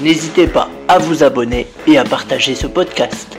N'hésitez pas à vous abonner et à partager ce podcast.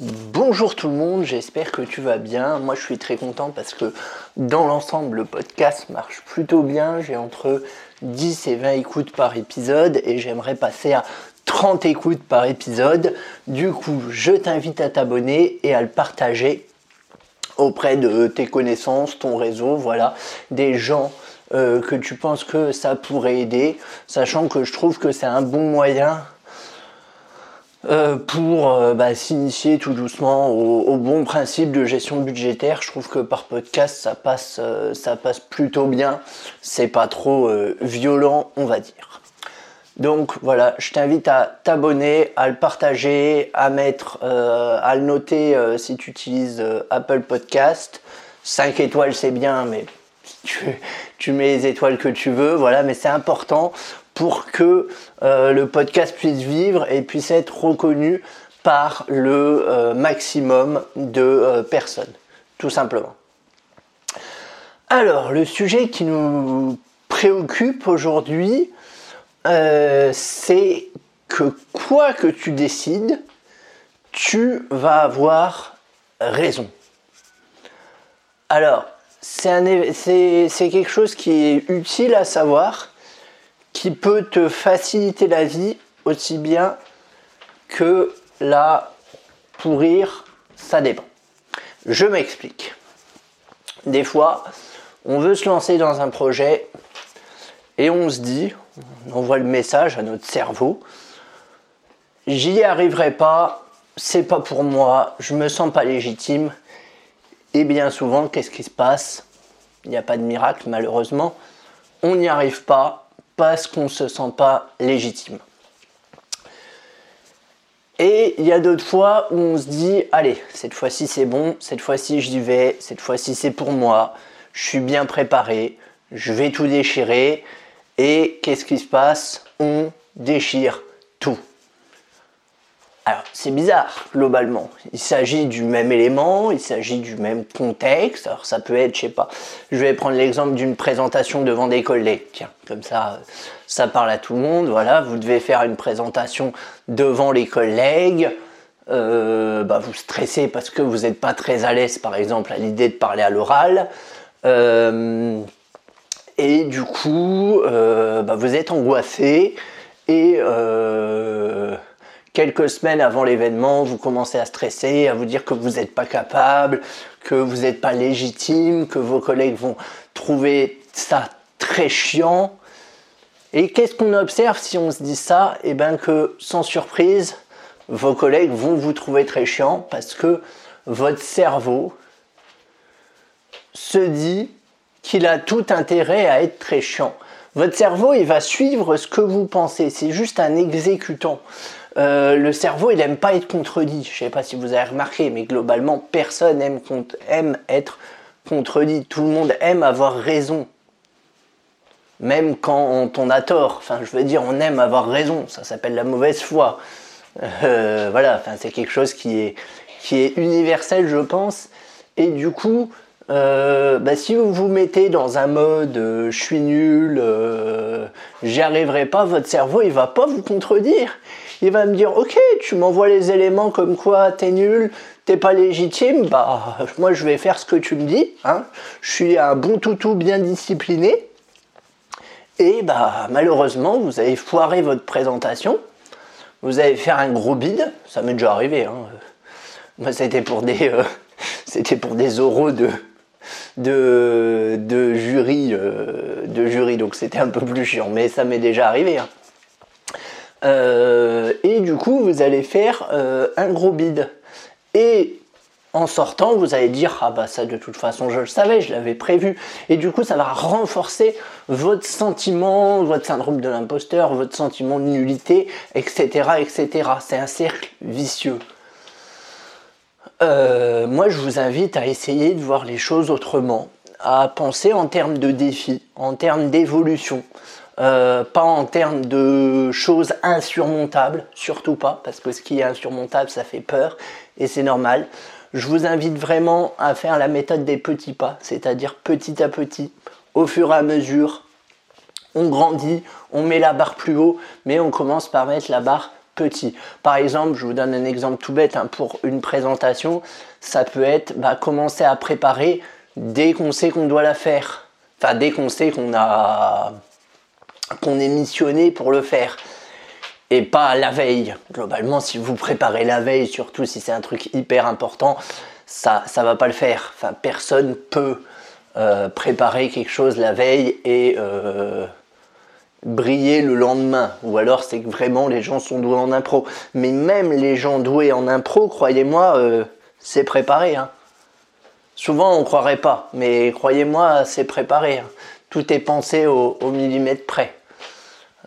Bonjour tout le monde, j'espère que tu vas bien. Moi je suis très content parce que dans l'ensemble le podcast marche plutôt bien. J'ai entre 10 et 20 écoutes par épisode et j'aimerais passer à 30 écoutes par épisode. Du coup, je t'invite à t'abonner et à le partager auprès de tes connaissances, ton réseau, voilà, des gens euh, que tu penses que ça pourrait aider, sachant que je trouve que c'est un bon moyen euh, pour euh, bah, s'initier tout doucement au, bon principe de gestion budgétaire. Je trouve que par podcast ça passe, ça passe plutôt bien. C'est pas trop violent, on va dire. Donc voilà, je t'invite à t'abonner, à le partager, à mettre, à le noter si tu utilises Apple Podcast. 5 étoiles c'est bien, mais tu, mets les étoiles que tu veux, voilà, mais c'est important pour que euh, le podcast puisse vivre et puisse être reconnu par le euh, maximum de euh, personnes, tout simplement. Alors, le sujet qui nous préoccupe aujourd'hui, c'est que quoi que tu décides, tu vas avoir raison. Alors, c'est quelque chose qui est utile à savoir, qui peut te faciliter la vie aussi bien que la pourrir, ça dépend. Je m'explique. Des fois, on veut se lancer dans un projet et on se dit, on envoie le message à notre cerveau, j'y arriverai pas, c'est pas pour moi, je me sens pas légitime, et bien souvent, qu'est-ce qui se passe? Il n'y a pas de miracle, malheureusement. On n'y arrive pas parce qu'on ne se sent pas légitime. Et il y a d'autres fois où on se dit, allez, cette fois-ci c'est bon, cette fois-ci j'y vais, cette fois-ci c'est pour moi, je suis bien préparé, je vais tout déchirer. Et qu'est-ce qui se passe? On déchire tout. C'est bizarre, globalement. Il s'agit du même élément, il s'agit du même contexte. Alors, ça peut être, je sais pas, je vais prendre l'exemple d'une présentation devant des collègues. Tiens, comme ça, ça parle à tout le monde. Voilà, vous devez faire une présentation devant les collègues. Euh, bah, vous stressez parce que vous n'êtes pas très à l'aise, par exemple, à l'idée de parler à l'oral. Euh, et du coup, euh, bah, vous êtes angoissé et quelques semaines avant l'événement, vous commencez à stresser, à vous dire que vous n'êtes pas capable, que vous n'êtes pas légitime, que vos collègues vont trouver ça très chiant. Et qu'est-ce qu'on observe si on se dit ça? Eh bien que sans surprise, vos collègues vont vous trouver très chiant parce que votre cerveau se dit qu'il a tout intérêt à être très chiant. Votre cerveau, il va suivre ce que vous pensez. C'est juste un exécutant. Euh, le cerveau, il n'aime pas être contredit. Je ne sais pas si vous avez remarqué, mais globalement, personne aime, être contredit. Tout le monde aime avoir raison. Même quand on a tort. Enfin, je veux dire, on aime avoir raison. Ça s'appelle la mauvaise foi. Euh, voilà, enfin, c'est quelque chose qui est, qui est universel, je pense. Et du coup, euh, bah, si vous vous mettez dans un mode je suis nul, j'y arriverai pas, votre cerveau il va pas vous contredire il va me dire ok tu m'envoies les éléments comme quoi t'es nul t'es pas légitime bah moi je vais faire ce que tu me dis hein. je suis un bon toutou bien discipliné et bah malheureusement vous avez foiré votre présentation vous avez fait un gros bide ça m'est déjà arrivé hein. moi c'était pour des euh, c'était pour des oraux de de, jury euh, de jury donc c'était un peu plus chiant mais ça m'est déjà arrivé hein. Euh, et du coup, vous allez faire euh, un gros bid. Et en sortant, vous allez dire ah bah ça de toute façon je le savais, je l'avais prévu. Et du coup, ça va renforcer votre sentiment, votre syndrome de l'imposteur, votre sentiment de nullité, etc., etc. C'est un cercle vicieux. Euh, moi, je vous invite à essayer de voir les choses autrement, à penser en termes de défis, en termes d'évolution. Euh, pas en termes de choses insurmontables, surtout pas, parce que ce qui est insurmontable, ça fait peur, et c'est normal. Je vous invite vraiment à faire la méthode des petits pas, c'est-à-dire petit à petit, au fur et à mesure, on grandit, on met la barre plus haut, mais on commence par mettre la barre Par exemple, je vous donne un exemple tout bête hein, pour une présentation, ça peut être bah, commencer à préparer dès qu'on sait qu'on doit la faire. Enfin, dès qu'on sait qu'on a qu'on est missionné pour le faire et pas la veille. Globalement, si vous préparez la veille, surtout si c'est un truc hyper important, ça ça va pas le faire. Enfin, personne peut euh, préparer quelque chose la veille et euh, briller le lendemain. Ou alors c'est que vraiment les gens sont doués en impro. Mais même les gens doués en impro, croyez-moi, euh, c'est préparé. Hein. Souvent on croirait pas, mais croyez-moi, c'est préparé. Hein. Tout est pensé au millimètre près.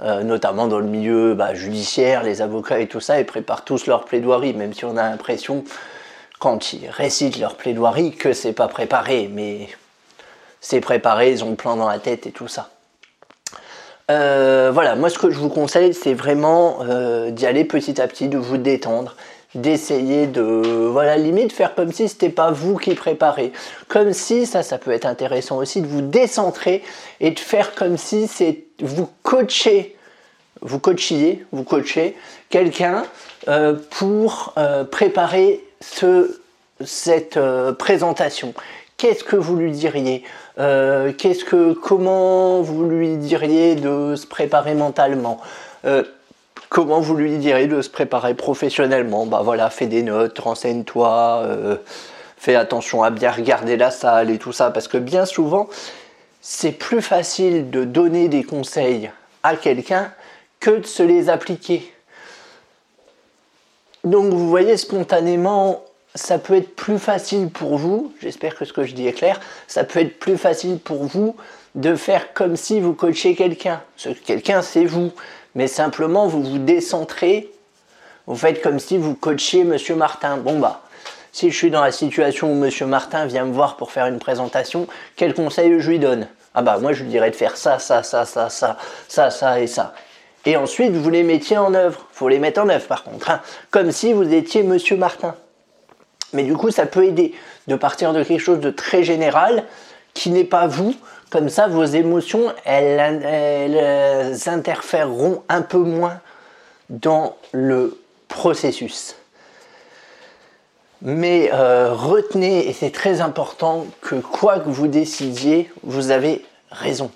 Euh, notamment dans le milieu bah, judiciaire, les avocats et tout ça, ils préparent tous leur plaidoirie, même si on a l'impression, quand ils récitent leur plaidoirie, que c'est pas préparé, mais c'est préparé, ils ont le plan dans la tête et tout ça. Euh, voilà, moi ce que je vous conseille, c'est vraiment euh, d'y aller petit à petit, de vous détendre, d'essayer de, voilà, limite faire comme si c'était pas vous qui préparez. Comme si, ça, ça peut être intéressant aussi, de vous décentrer et de faire comme si c'est vous coachez, vous coachiez, vous coachez quelqu'un euh, pour préparer ce, cette présentation. Qu'est-ce que vous lui diriez Qu'est-ce que, comment vous lui diriez de se préparer mentalement Comment vous lui diriez de se préparer professionnellement Bah voilà, fais des notes, renseigne-toi, fais attention à bien regarder la salle et tout ça, parce que bien souvent, c'est plus facile de donner des conseils à quelqu'un que de se les appliquer. Donc vous voyez spontanément, ça peut être plus facile pour vous, j'espère que ce que je dis est clair, ça peut être plus facile pour vous de faire comme si vous coachiez quelqu'un. Ce quelqu'un c'est vous, mais simplement vous vous décentrez, vous faites comme si vous coachiez Monsieur Martin. Bon bah, si je suis dans la situation où Monsieur Martin vient me voir pour faire une présentation, quel conseil je lui donne? Ah bah moi je lui dirais de faire ça, ça, ça, ça, ça, ça, ça et ça. Et ensuite vous les mettiez en œuvre. Faut les mettre en œuvre par contre, hein. comme si vous étiez Monsieur Martin. Mais du coup ça peut aider de partir de quelque chose de très général qui n'est pas vous. Comme ça vos émotions elles, interféreront un peu moins dans le processus. Mais euh, retenez, et c'est très important, que quoi que vous décidiez, vous avez raison.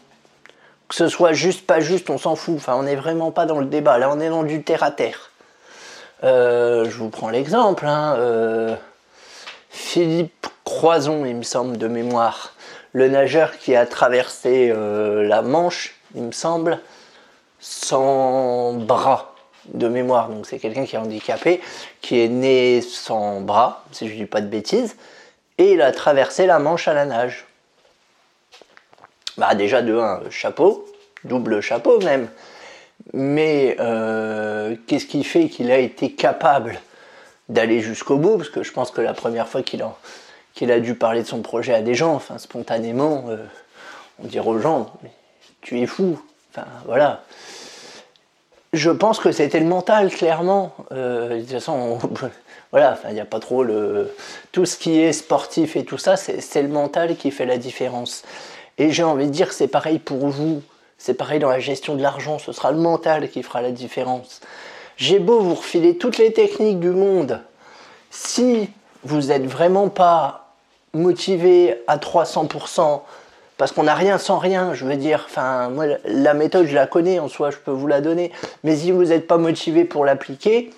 Que ce soit juste, pas juste, on s'en fout. Enfin, on n'est vraiment pas dans le débat. Là, on est dans du terre à terre. Euh, je vous prends l'exemple. Hein, euh, Philippe Croison, il me semble, de mémoire. Le nageur qui a traversé la Manche, il me semble, sans bras de mémoire, donc c'est quelqu'un qui est handicapé, qui est né sans bras, si je ne dis pas de bêtises, et il a traversé la Manche à la nage. Bah déjà de un, chapeau, double chapeau même. Mais euh, qu'est-ce qui fait qu'il a été capable d'aller jusqu'au bout Parce que je pense que la première fois qu'il a, dû parler de son projet à des gens, enfin spontanément, euh, on dirait aux gens, tu es fou. Voilà, je pense que c'était le mental, clairement. Euh, de toute façon, voilà, il n'y a pas trop le. Tout ce qui est sportif et tout ça, c'est le mental qui fait la différence. Et j'ai envie de dire c'est pareil pour vous. C'est pareil dans la gestion de l'argent. Ce sera le mental qui fera la différence. J'ai beau vous refiler toutes les techniques du monde. Si vous n'êtes vraiment pas motivé à 300%, parce qu'on n'a rien sans rien, je veux dire, enfin, moi, la méthode, je la connais en soi, je peux vous la donner, mais si vous n'êtes pas motivé pour l'appliquer,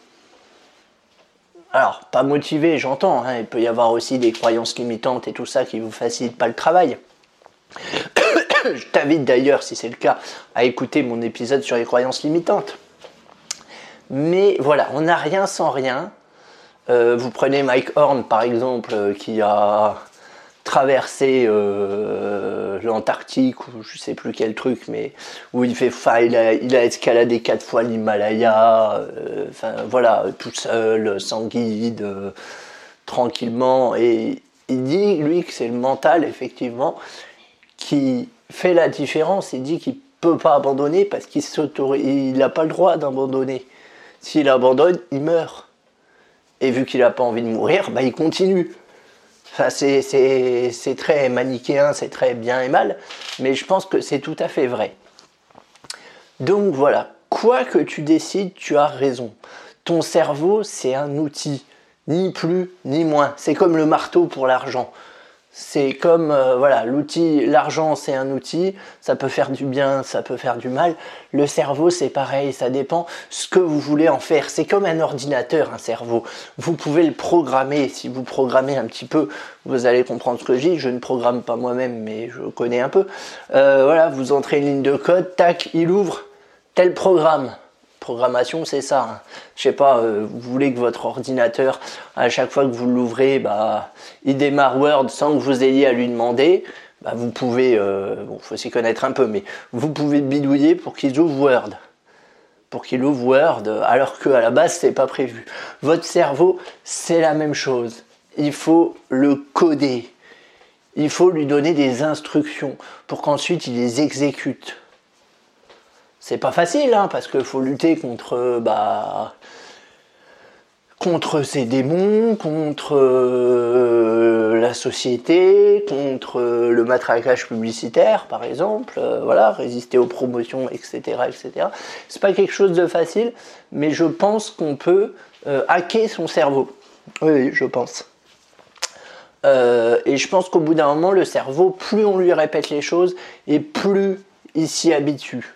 alors, pas motivé, j'entends, hein, il peut y avoir aussi des croyances limitantes et tout ça qui vous facilitent pas le travail. je t'invite d'ailleurs, si c'est le cas, à écouter mon épisode sur les croyances limitantes. Mais voilà, on n'a rien sans rien. Euh, vous prenez Mike Horn par exemple, euh, qui a traversé euh, l'Antarctique ou je sais plus quel truc, mais où il fait, il a, il a escaladé quatre fois l'Himalaya, enfin voilà, tout seul, sans guide, tranquillement, et il dit lui que c'est le mental effectivement qui fait la différence. Il dit qu'il peut pas abandonner parce qu'il il n'a pas le droit d'abandonner. S'il abandonne, il meurt. Et vu qu'il n'a pas envie de mourir, bah, il continue. C'est très manichéen, c'est très bien et mal, mais je pense que c'est tout à fait vrai. Donc voilà, quoi que tu décides, tu as raison. Ton cerveau, c'est un outil, ni plus ni moins. C'est comme le marteau pour l'argent. C'est comme, euh, voilà, l'outil, l'argent c'est un outil, ça peut faire du bien, ça peut faire du mal. Le cerveau c'est pareil, ça dépend ce que vous voulez en faire. C'est comme un ordinateur, un cerveau. Vous pouvez le programmer. Si vous programmez un petit peu, vous allez comprendre ce que je dis. Je ne programme pas moi-même, mais je connais un peu. Euh, voilà, vous entrez une ligne de code, tac, il ouvre tel programme programmation, c'est ça. Hein. Je sais pas, euh, vous voulez que votre ordinateur, à chaque fois que vous l'ouvrez, bah, il démarre Word sans que vous ayez à lui demander. Bah, vous pouvez, euh, bon, faut s'y connaître un peu, mais vous pouvez bidouiller pour qu'il ouvre Word. Pour qu'il ouvre Word, alors qu'à la base, c'est pas prévu. Votre cerveau, c'est la même chose. Il faut le coder. Il faut lui donner des instructions pour qu'ensuite il les exécute c'est pas facile, hein, parce qu'il faut lutter contre, bah, contre ces démons, contre euh, la société, contre le matraquage publicitaire, par exemple, euh, voilà, résister aux promotions, etc., etc. C'est pas quelque chose de facile, mais je pense qu'on peut euh, hacker son cerveau. Oui, je pense. et je pense qu'au bout d'un moment, le cerveau, plus on lui répète les choses, et plus il s'y habitue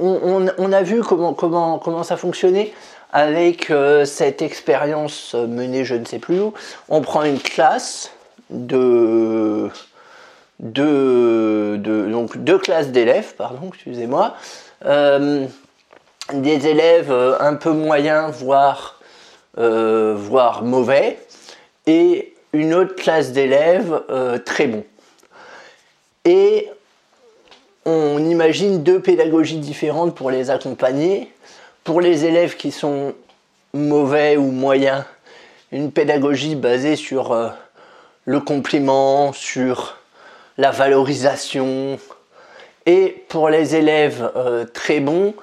on, a vu comment, comment, comment ça fonctionnait avec euh, cette expérience menée je ne sais plus où. On prend une classe de, donc deux classes d'élèves, pardon, excusez-moi, euh, des élèves un peu moyens, voire, euh, voire mauvais, et une autre classe d'élèves très bons. Et on imagine deux pédagogies différentes pour les accompagner. Pour les élèves qui sont mauvais ou moyens, une pédagogie basée sur euh, le compliment, sur la valorisation. Et pour les élèves euh, très bons,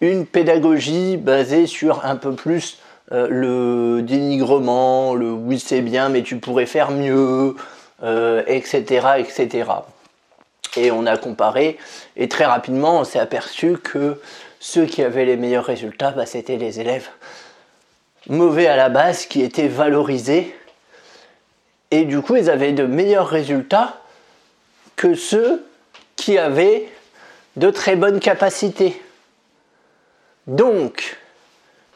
une pédagogie basée sur un peu plus euh, le dénigrement, le oui c'est bien mais tu pourrais faire mieux, etc., etc et on a comparé et très rapidement on s'est aperçu que ceux qui avaient les meilleurs résultats, bah, c'était les élèves mauvais à la base qui étaient valorisés. Et du coup ils avaient de meilleurs résultats que ceux qui avaient de très bonnes capacités. Donc,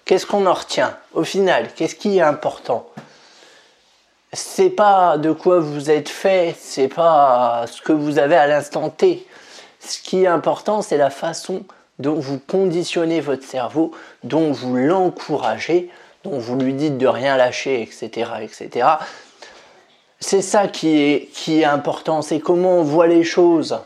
qu'est-ce qu'on en retient? Au final, qu'est-ce qui est important? C'est pas de quoi vous êtes fait, c'est pas ce que vous avez à l'instant T. Ce qui est important, c'est la façon dont vous conditionnez votre cerveau, dont vous l'encouragez, dont vous lui dites de rien lâcher, etc., etc. C'est ça qui est, qui est important, c'est comment on voit les choses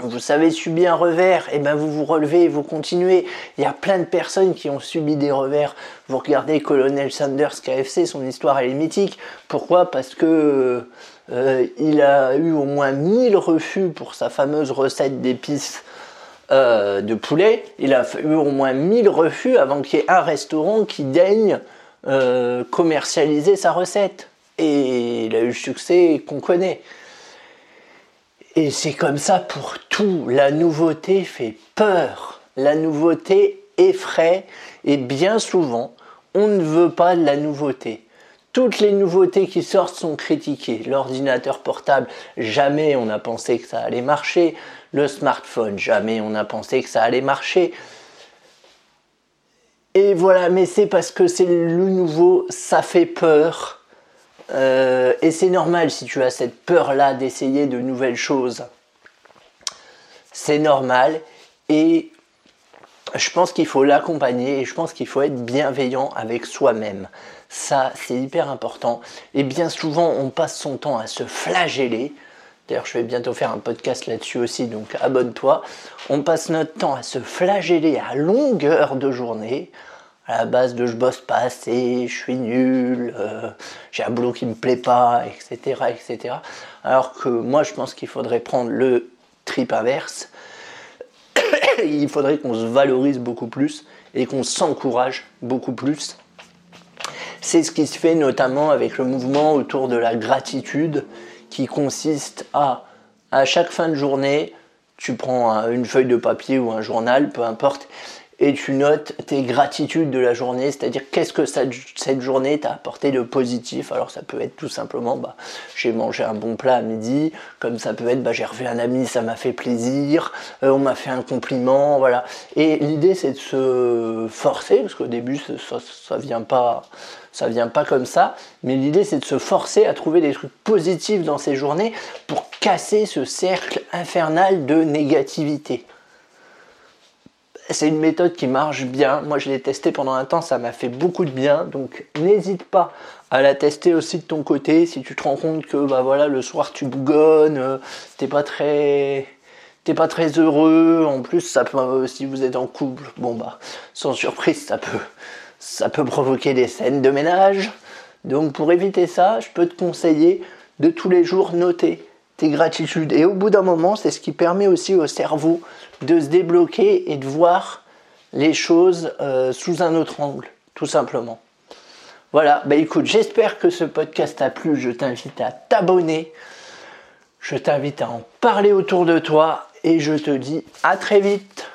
vous savez subir un revers, et eh ben vous vous relevez, vous continuez. Il y a plein de personnes qui ont subi des revers. Vous regardez Colonel Sanders KFC, son histoire elle est mythique. Pourquoi? Parce que euh, il a eu au moins 1000 refus pour sa fameuse recette d'épices euh, de poulet. Il a eu au moins 1000 refus avant qu'il y ait un restaurant qui daigne euh, commercialiser sa recette. Et il a eu le succès qu'on connaît. Et c'est comme ça pour tout. La nouveauté fait peur. La nouveauté effraie. Et bien souvent, on ne veut pas de la nouveauté. Toutes les nouveautés qui sortent sont critiquées. L'ordinateur portable, jamais on a pensé que ça allait marcher. Le smartphone, jamais on a pensé que ça allait marcher. Et voilà, mais c'est parce que c'est le nouveau, ça fait peur. Euh, et c'est normal si tu as cette peur-là d'essayer de nouvelles choses. C'est normal. Et je pense qu'il faut l'accompagner et je pense qu'il faut être bienveillant avec soi-même. Ça, c'est hyper important. Et bien souvent, on passe son temps à se flageller. D'ailleurs, je vais bientôt faire un podcast là-dessus aussi, donc abonne-toi. On passe notre temps à se flageller à longueur de journée, à la base de je bosse pas assez, je suis nul, euh, j'ai un boulot qui me plaît pas, etc., etc. Alors que moi, je pense qu'il faudrait prendre le trip inverse. Il faudrait qu'on se valorise beaucoup plus et qu'on s'encourage beaucoup plus. C'est ce qui se fait notamment avec le mouvement autour de la gratitude qui consiste à, à chaque fin de journée, tu prends une feuille de papier ou un journal, peu importe, et tu notes tes gratitudes de la journée, c'est-à-dire qu'est-ce que cette journée t'a apporté de positif? Alors ça peut être tout simplement, bah, j'ai mangé un bon plat à midi, comme ça peut être, bah, j'ai revu un ami, ça m'a fait plaisir, euh, on m'a fait un compliment, voilà. Et l'idée c'est de se forcer, parce qu'au début ça, ça, vient pas, ça vient pas comme ça, mais l'idée c'est de se forcer à trouver des trucs positifs dans ces journées pour casser ce cercle infernal de négativité c'est une méthode qui marche bien. Moi, je l'ai testée pendant un temps, ça m'a fait beaucoup de bien. Donc, n'hésite pas à la tester aussi de ton côté. Si tu te rends compte que bah voilà, le soir tu bougonnes, euh, t'es pas très t'es pas très heureux. En plus, ça peut, euh, si vous êtes en couple, bon bah, sans surprise, ça peut, ça peut provoquer des scènes de ménage. Donc, pour éviter ça, je peux te conseiller de tous les jours noter tes gratitudes. Et au bout d'un moment, c'est ce qui permet aussi au cerveau de se débloquer et de voir les choses euh, sous un autre angle, tout simplement. Voilà, bah écoute, j'espère que ce podcast t'a plu. Je t'invite à t'abonner. Je t'invite à en parler autour de toi. Et je te dis à très vite.